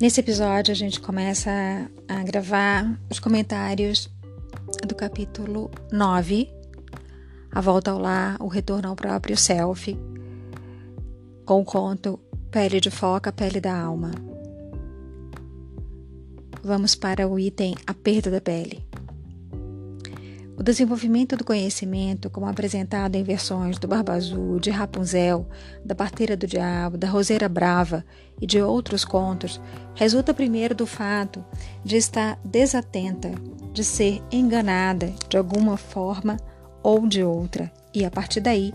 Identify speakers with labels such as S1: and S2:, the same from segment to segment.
S1: Nesse episódio, a gente começa a gravar os comentários do capítulo 9, A Volta ao Lar, O Retorno ao Próprio Self, com o conto Pele de Foca, Pele da Alma. Vamos para o item A Perda da Pele. O desenvolvimento do conhecimento, como apresentado em versões do Barba Azul, de Rapunzel, da Parteira do Diabo, da Roseira Brava e de outros contos, resulta primeiro do fato de estar desatenta, de ser enganada de alguma forma ou de outra, e a partir daí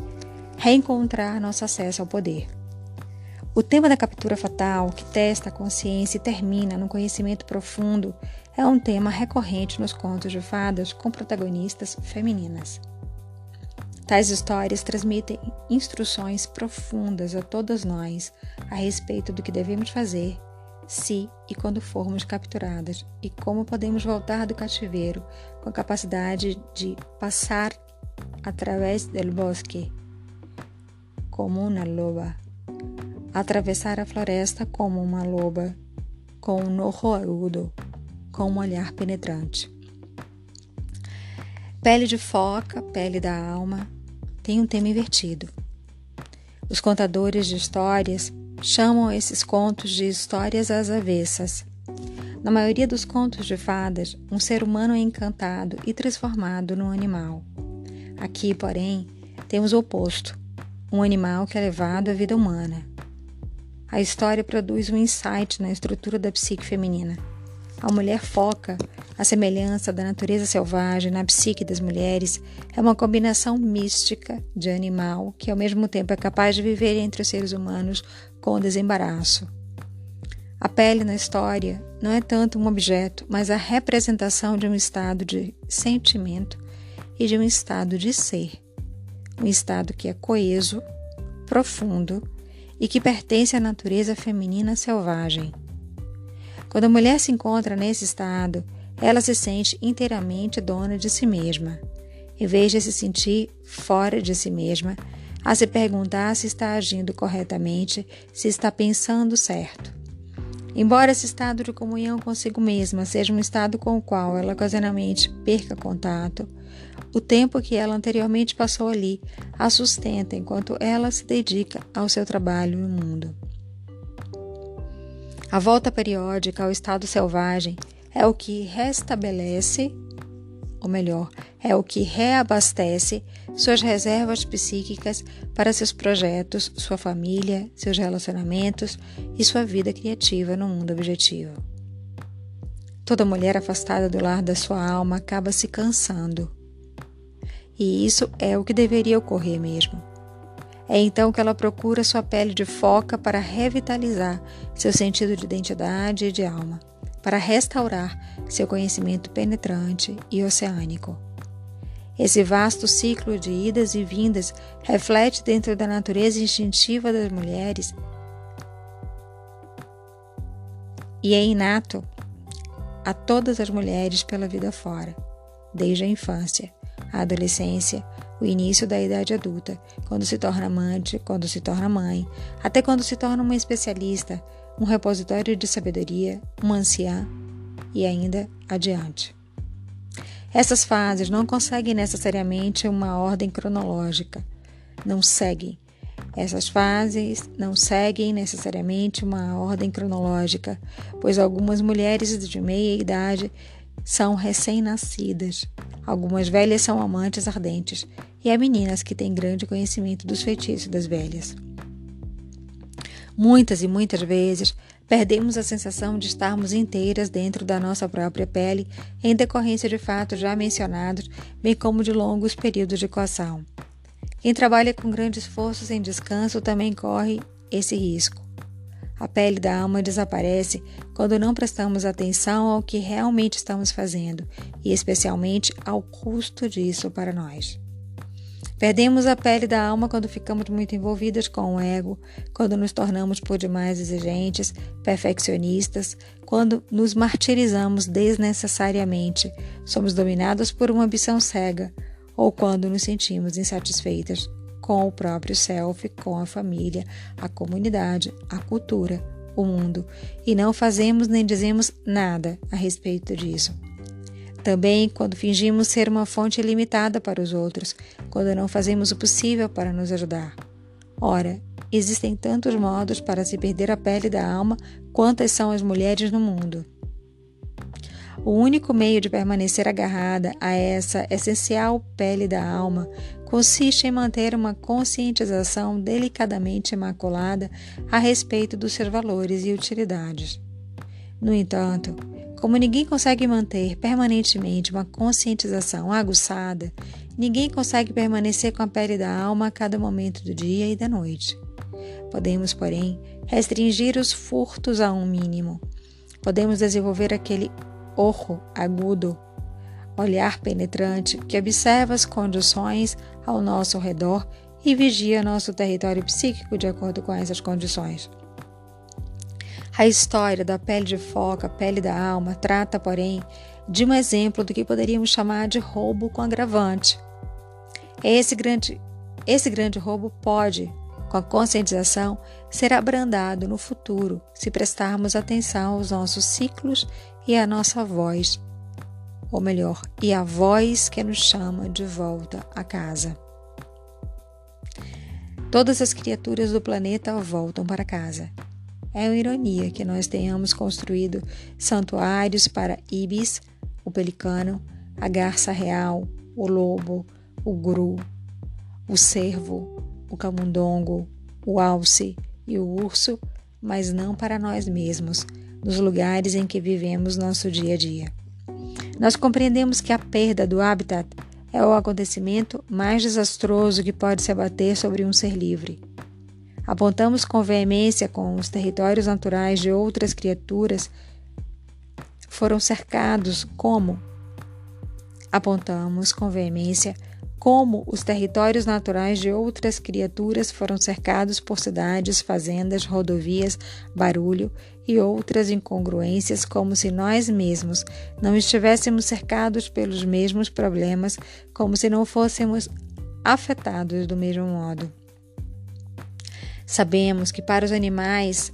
S1: reencontrar nosso acesso ao poder. O tema da captura fatal, que testa a consciência e termina no conhecimento profundo, é um tema recorrente nos contos de fadas com protagonistas femininas. Tais histórias transmitem instruções profundas a todas nós a respeito do que devemos fazer se e quando formos capturadas e como podemos voltar do cativeiro com a capacidade de passar através do bosque como uma loba, atravessar a floresta como uma loba, com um nojo agudo com um olhar penetrante. Pele de foca, pele da alma, tem um tema invertido. Os contadores de histórias chamam esses contos de histórias às avessas. Na maioria dos contos de fadas, um ser humano é encantado e transformado num animal. Aqui, porém, temos o oposto: um animal que é levado à vida humana. A história produz um insight na estrutura da psique feminina. A mulher foca a semelhança da natureza selvagem na psique das mulheres é uma combinação mística de animal que ao mesmo tempo é capaz de viver entre os seres humanos com desembaraço. A pele na história não é tanto um objeto, mas a representação de um estado de sentimento e de um estado de ser. Um estado que é coeso, profundo e que pertence à natureza feminina selvagem. Quando a mulher se encontra nesse estado, ela se sente inteiramente dona de si mesma. Em vez de se sentir fora de si mesma, a se perguntar se está agindo corretamente, se está pensando certo. Embora esse estado de comunhão consigo mesma seja um estado com o qual ela ocasionalmente perca contato, o tempo que ela anteriormente passou ali a sustenta enquanto ela se dedica ao seu trabalho no mundo. A volta periódica ao estado selvagem é o que restabelece, ou melhor, é o que reabastece suas reservas psíquicas para seus projetos, sua família, seus relacionamentos e sua vida criativa no mundo objetivo. Toda mulher afastada do lar da sua alma acaba se cansando. E isso é o que deveria ocorrer mesmo. É então que ela procura sua pele de foca para revitalizar seu sentido de identidade e de alma, para restaurar seu conhecimento penetrante e oceânico. Esse vasto ciclo de idas e vindas reflete dentro da natureza instintiva das mulheres e é inato a todas as mulheres pela vida fora, desde a infância, a adolescência, o início da idade adulta, quando se torna amante, quando se torna mãe, até quando se torna uma especialista, um repositório de sabedoria, uma anciã e ainda adiante. Essas fases não conseguem necessariamente uma ordem cronológica, não seguem. Essas fases não seguem necessariamente uma ordem cronológica, pois algumas mulheres de meia idade são recém-nascidas, algumas velhas são amantes ardentes, e há meninas que têm grande conhecimento dos feitiços das velhas. Muitas e muitas vezes perdemos a sensação de estarmos inteiras dentro da nossa própria pele em decorrência de fatos já mencionados, bem como de longos períodos de coação. Quem trabalha com grande esforço sem descanso também corre esse risco. A pele da alma desaparece quando não prestamos atenção ao que realmente estamos fazendo e, especialmente, ao custo disso para nós. Perdemos a pele da alma quando ficamos muito envolvidas com o ego, quando nos tornamos por demais exigentes, perfeccionistas, quando nos martirizamos desnecessariamente, somos dominados por uma ambição cega, ou quando nos sentimos insatisfeitas com o próprio self, com a família, a comunidade, a cultura, o mundo e não fazemos nem dizemos nada a respeito disso. Também quando fingimos ser uma fonte ilimitada para os outros, quando não fazemos o possível para nos ajudar. Ora, existem tantos modos para se perder a pele da alma quantas são as mulheres no mundo. O único meio de permanecer agarrada a essa essencial pele da alma consiste em manter uma conscientização delicadamente imaculada a respeito dos seus valores e utilidades. No entanto, como ninguém consegue manter permanentemente uma conscientização aguçada, ninguém consegue permanecer com a pele da alma a cada momento do dia e da noite. Podemos, porém, restringir os furtos a um mínimo. Podemos desenvolver aquele orro agudo, olhar penetrante que observa as condições ao nosso redor e vigia nosso território psíquico de acordo com essas condições. A história da pele de foca, pele da alma, trata, porém, de um exemplo do que poderíamos chamar de roubo com agravante. Esse grande, esse grande roubo pode, com a conscientização, ser abrandado no futuro se prestarmos atenção aos nossos ciclos e à nossa voz, ou melhor, e à voz que nos chama de volta a casa. Todas as criaturas do planeta voltam para casa. É uma ironia que nós tenhamos construído santuários para ibis, o pelicano, a garça real, o lobo, o gru, o cervo, o camundongo, o alce e o urso, mas não para nós mesmos, nos lugares em que vivemos nosso dia a dia. Nós compreendemos que a perda do habitat é o acontecimento mais desastroso que pode se abater sobre um ser livre. Apontamos com veemência com os territórios naturais de outras criaturas foram cercados como apontamos com veemência como os territórios naturais de outras criaturas foram cercados por cidades, fazendas, rodovias, barulho e outras incongruências, como se nós mesmos não estivéssemos cercados pelos mesmos problemas, como se não fôssemos afetados do mesmo modo. Sabemos que para os animais,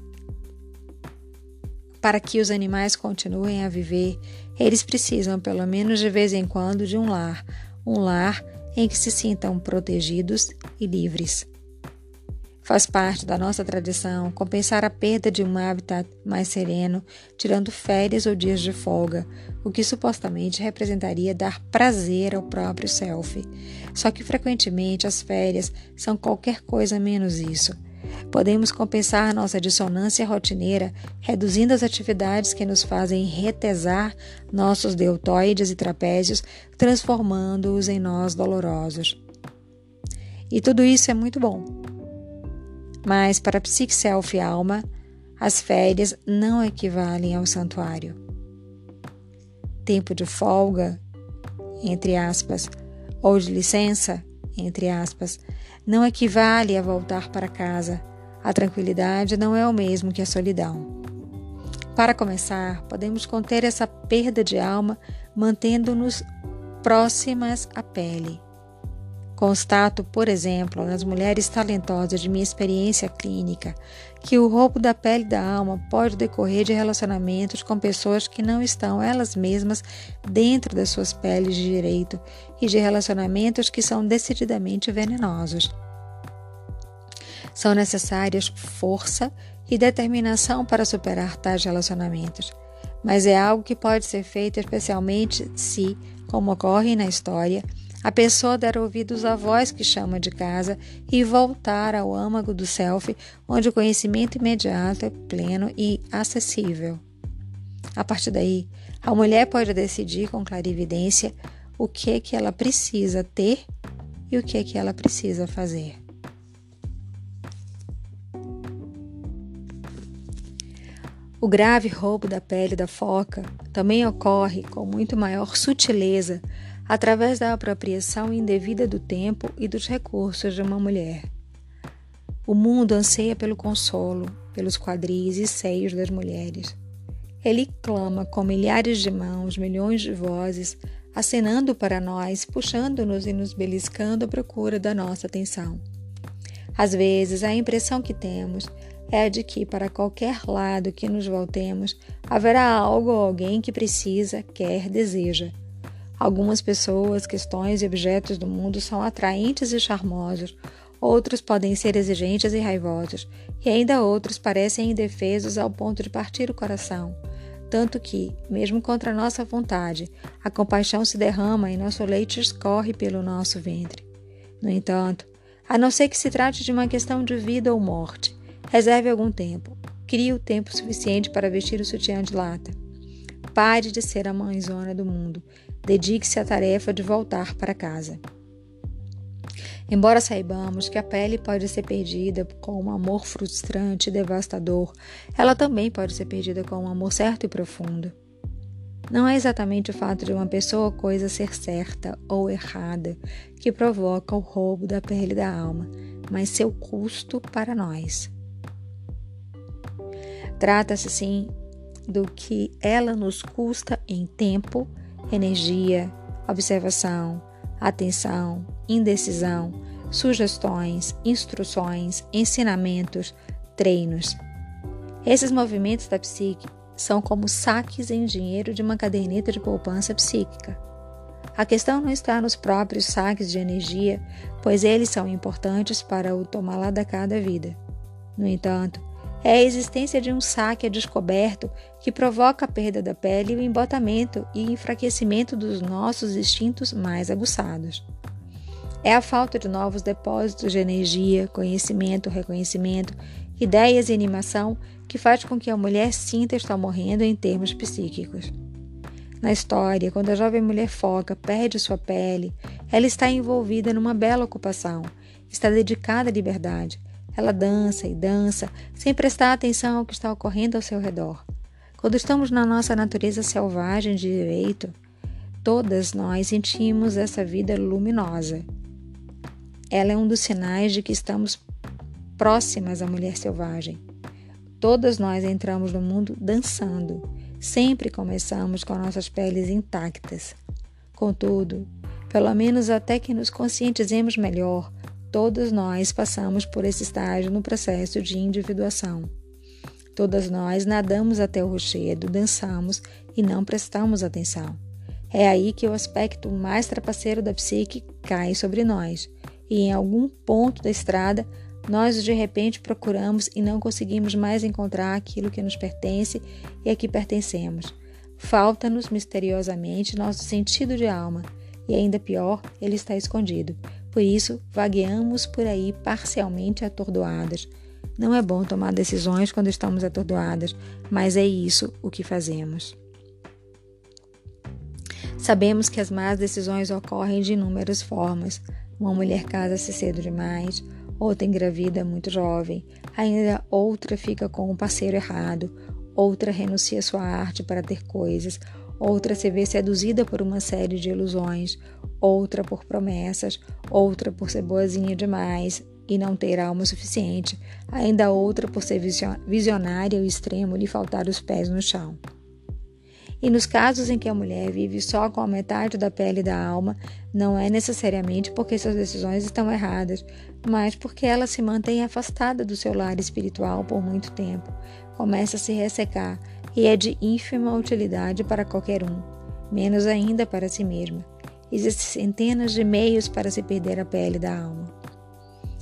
S1: para que os animais continuem a viver, eles precisam, pelo menos de vez em quando, de um lar, um lar em que se sintam protegidos e livres. Faz parte da nossa tradição compensar a perda de um habitat mais sereno, tirando férias ou dias de folga, o que supostamente representaria dar prazer ao próprio self. Só que frequentemente as férias são qualquer coisa menos isso. Podemos compensar nossa dissonância rotineira reduzindo as atividades que nos fazem retesar nossos deltoides e trapézios, transformando-os em nós dolorosos. E tudo isso é muito bom. Mas para psique, self e alma, as férias não equivalem ao santuário. Tempo de folga, entre aspas, ou de licença, entre aspas, não equivale a voltar para casa. A tranquilidade não é o mesmo que a solidão. Para começar, podemos conter essa perda de alma mantendo-nos próximas à pele. Constato, por exemplo, nas mulheres talentosas de minha experiência clínica, que o roubo da pele da alma pode decorrer de relacionamentos com pessoas que não estão elas mesmas dentro das suas peles de direito e de relacionamentos que são decididamente venenosos. São necessárias força e determinação para superar tais relacionamentos, mas é algo que pode ser feito especialmente se, como ocorre na história, a pessoa der ouvidos à voz que chama de casa e voltar ao âmago do self, onde o conhecimento imediato é pleno e acessível. A partir daí, a mulher pode decidir com clarividência o que é que ela precisa ter e o que é que ela precisa fazer. O grave roubo da pele da foca também ocorre com muito maior sutileza através da apropriação indevida do tempo e dos recursos de uma mulher. O mundo anseia pelo consolo, pelos quadris e seios das mulheres. Ele clama com milhares de mãos, milhões de vozes, acenando para nós, puxando-nos e nos beliscando à procura da nossa atenção. Às vezes, a impressão que temos é a de que, para qualquer lado que nos voltemos, haverá algo ou alguém que precisa, quer, deseja. Algumas pessoas, questões e objetos do mundo são atraentes e charmosos, outros podem ser exigentes e raivosos, e ainda outros parecem indefesos ao ponto de partir o coração. Tanto que, mesmo contra nossa vontade, a compaixão se derrama e nosso leite escorre pelo nosso ventre. No entanto, a não ser que se trate de uma questão de vida ou morte, reserve algum tempo. Crie o tempo suficiente para vestir o sutiã de lata. Pare de ser a mãezona do mundo. Dedique-se à tarefa de voltar para casa. Embora saibamos que a pele pode ser perdida com um amor frustrante e devastador, ela também pode ser perdida com um amor certo e profundo. Não é exatamente o fato de uma pessoa ou coisa ser certa ou errada que provoca o roubo da pele da alma, mas seu custo para nós. Trata-se, sim, do que ela nos custa em tempo, energia, observação, atenção, indecisão, sugestões, instruções, ensinamentos, treinos. Esses movimentos da psique são como saques em dinheiro de uma caderneta de poupança psíquica. A questão não está nos próprios saques de energia, pois eles são importantes para o tomar lá da cada vida. No entanto, é a existência de um saque descoberto que provoca a perda da pele o embotamento e enfraquecimento dos nossos instintos mais aguçados. É a falta de novos depósitos de energia, conhecimento, reconhecimento, ideias e animação que faz com que a mulher sinta estar morrendo em termos psíquicos. Na história, quando a jovem mulher foca perde sua pele, ela está envolvida numa bela ocupação, está dedicada à liberdade. Ela dança e dança, sem prestar atenção ao que está ocorrendo ao seu redor. Quando estamos na nossa natureza selvagem de direito, todas nós sentimos essa vida luminosa. Ela é um dos sinais de que estamos próximas à mulher selvagem. Todas nós entramos no mundo dançando. Sempre começamos com nossas peles intactas. Contudo, pelo menos até que nos conscientizemos melhor, todos nós passamos por esse estágio no processo de individuação. Todas nós nadamos até o rochedo, dançamos e não prestamos atenção. É aí que o aspecto mais trapaceiro da psique cai sobre nós, e em algum ponto da estrada nós de repente procuramos e não conseguimos mais encontrar aquilo que nos pertence e a que pertencemos. Falta-nos misteriosamente nosso sentido de alma, e ainda pior, ele está escondido. Por isso, vagueamos por aí parcialmente atordoadas. Não é bom tomar decisões quando estamos atordoadas, mas é isso o que fazemos. Sabemos que as más decisões ocorrem de inúmeras formas. Uma mulher casa-se cedo demais, outra engravida muito jovem, ainda outra fica com um parceiro errado, outra renuncia sua arte para ter coisas, outra se vê seduzida por uma série de ilusões, outra por promessas, outra por ser boazinha demais e não ter alma suficiente, ainda outra por ser visionária ao extremo lhe faltar os pés no chão. E nos casos em que a mulher vive só com a metade da pele da alma, não é necessariamente porque suas decisões estão erradas, mas porque ela se mantém afastada do seu lar espiritual por muito tempo, começa a se ressecar e é de ínfima utilidade para qualquer um, menos ainda para si mesma. Existem centenas de meios para se perder a pele da alma.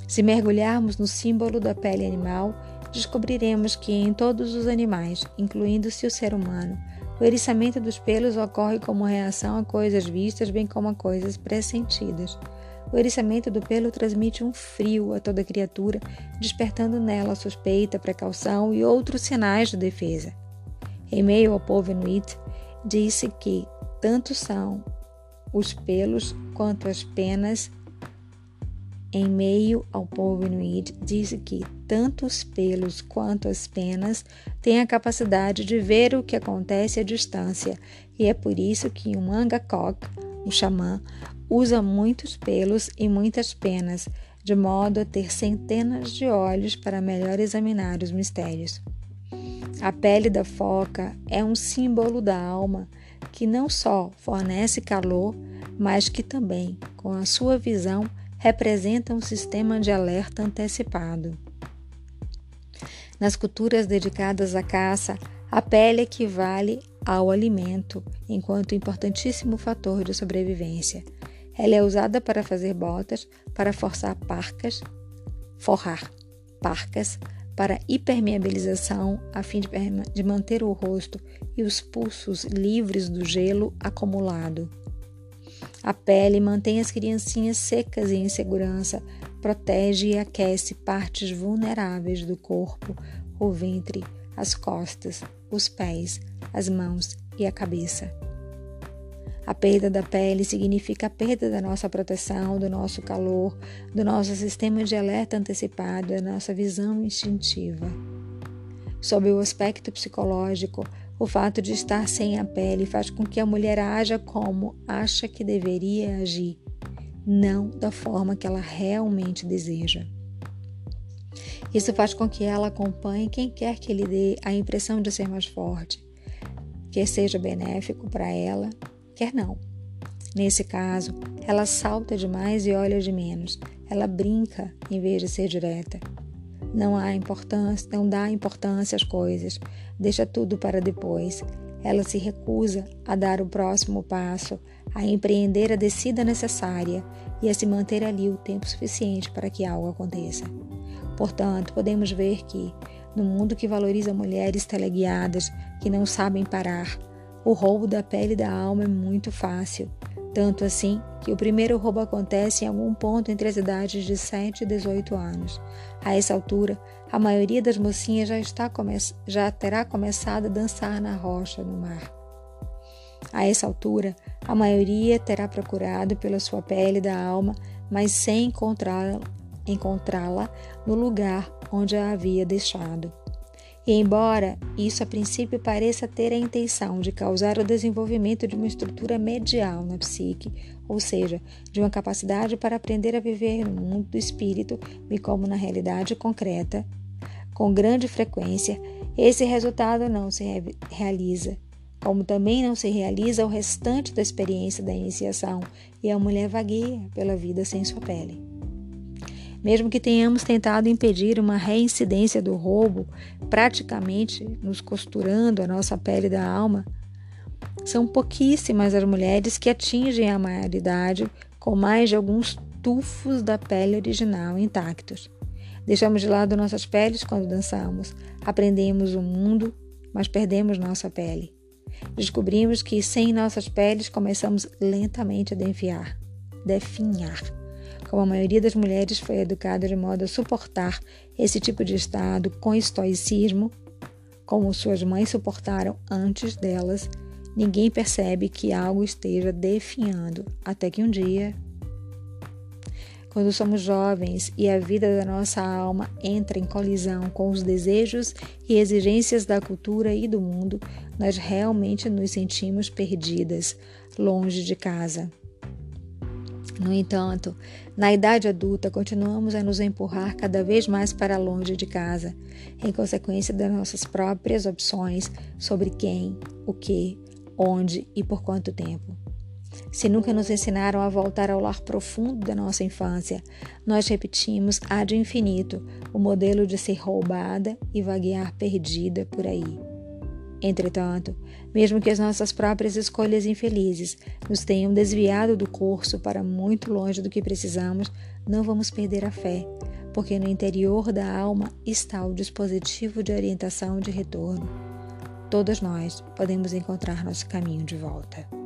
S1: Se mergulharmos no símbolo da pele animal, descobriremos que em todos os animais, incluindo-se o ser humano, o eriçamento dos pelos ocorre como reação a coisas vistas, bem como a coisas pressentidas. O eriçamento do pelo transmite um frio a toda criatura, despertando nela suspeita, precaução e outros sinais de defesa. Em meio ao povo inuit, disse que tanto são os pelos quanto as penas em meio ao povo inuit, disse que tanto os pelos quanto as penas têm a capacidade de ver o que acontece à distância, e é por isso que um angakok, um xamã, usa muitos pelos e muitas penas, de modo a ter centenas de olhos para melhor examinar os mistérios. A pele da foca é um símbolo da alma que não só fornece calor, mas que também, com a sua visão, representa um sistema de alerta antecipado. Nas culturas dedicadas à caça, a pele equivale ao alimento, enquanto importantíssimo fator de sobrevivência. Ela é usada para fazer botas, para forçar parcas, forrar parcas, para hipermeabilização, a fim de, manter o rosto e os pulsos livres do gelo acumulado. A pele mantém as criancinhas secas e em segurança, protege e aquece partes vulneráveis do corpo, o ventre, as costas, os pés, as mãos e a cabeça. A perda da pele significa a perda da nossa proteção, do nosso calor, do nosso sistema de alerta antecipado, da nossa visão instintiva. Sob o aspecto psicológico, o fato de estar sem a pele faz com que a mulher haja como acha que deveria agir, não da forma que ela realmente deseja. Isso faz com que ela acompanhe quem quer que lhe dê a impressão de ser mais forte, quer seja benéfico para ela, quer não. Nesse caso, ela salta demais e olha de menos. Ela brinca em vez de ser direta. Não há importância, não dá importância às coisas, deixa tudo para depois. Ela se recusa a dar o próximo passo, a empreender a descida necessária e a se manter ali o tempo suficiente para que algo aconteça. Portanto, podemos ver que, no mundo que valoriza mulheres teleguiadas que não sabem parar, o roubo da pele da alma é muito fácil. Tanto assim que o primeiro roubo acontece em algum ponto entre as idades de 7 e 18 anos. A essa altura, a maioria das mocinhas já, está já terá começado a dançar na rocha, no mar. A essa altura, a maioria terá procurado pela sua pele da alma, mas sem encontrá-la encontrá no lugar onde a havia deixado. E embora isso a princípio pareça ter a intenção de causar o desenvolvimento de uma estrutura medial na psique, ou seja, de uma capacidade para aprender a viver no mundo do espírito, e como na realidade concreta, com grande frequência, esse resultado não se realiza, como também não se realiza o restante da experiência da iniciação, e a mulher vagueia pela vida sem sua pele. Mesmo que tenhamos tentado impedir uma reincidência do roubo, praticamente nos costurando a nossa pele da alma, são pouquíssimas as mulheres que atingem a maioridade com mais de alguns tufos da pele original intactos. Deixamos de lado nossas peles quando dançamos, aprendemos o mundo, mas perdemos nossa pele. Descobrimos que sem nossas peles começamos lentamente a definhar, definhar como a maioria das mulheres foi educada de modo a suportar esse tipo de estado com estoicismo, como suas mães suportaram antes delas, ninguém percebe que algo esteja definhando até que um dia quando somos jovens e a vida da nossa alma entra em colisão com os desejos e exigências da cultura e do mundo, nós realmente nos sentimos perdidas, longe de casa. No entanto, na idade adulta, continuamos a nos empurrar cada vez mais para longe de casa, em consequência das nossas próprias opções sobre quem, o que, onde e por quanto tempo. Se nunca nos ensinaram a voltar ao lar profundo da nossa infância, nós repetimos ad infinito o modelo de ser roubada e vaguear perdida por aí. Entretanto, mesmo que as nossas próprias escolhas infelizes nos tenham desviado do curso para muito longe do que precisamos, não vamos perder a fé, porque no interior da alma está o dispositivo de orientação de retorno. Todos nós podemos encontrar nosso caminho de volta.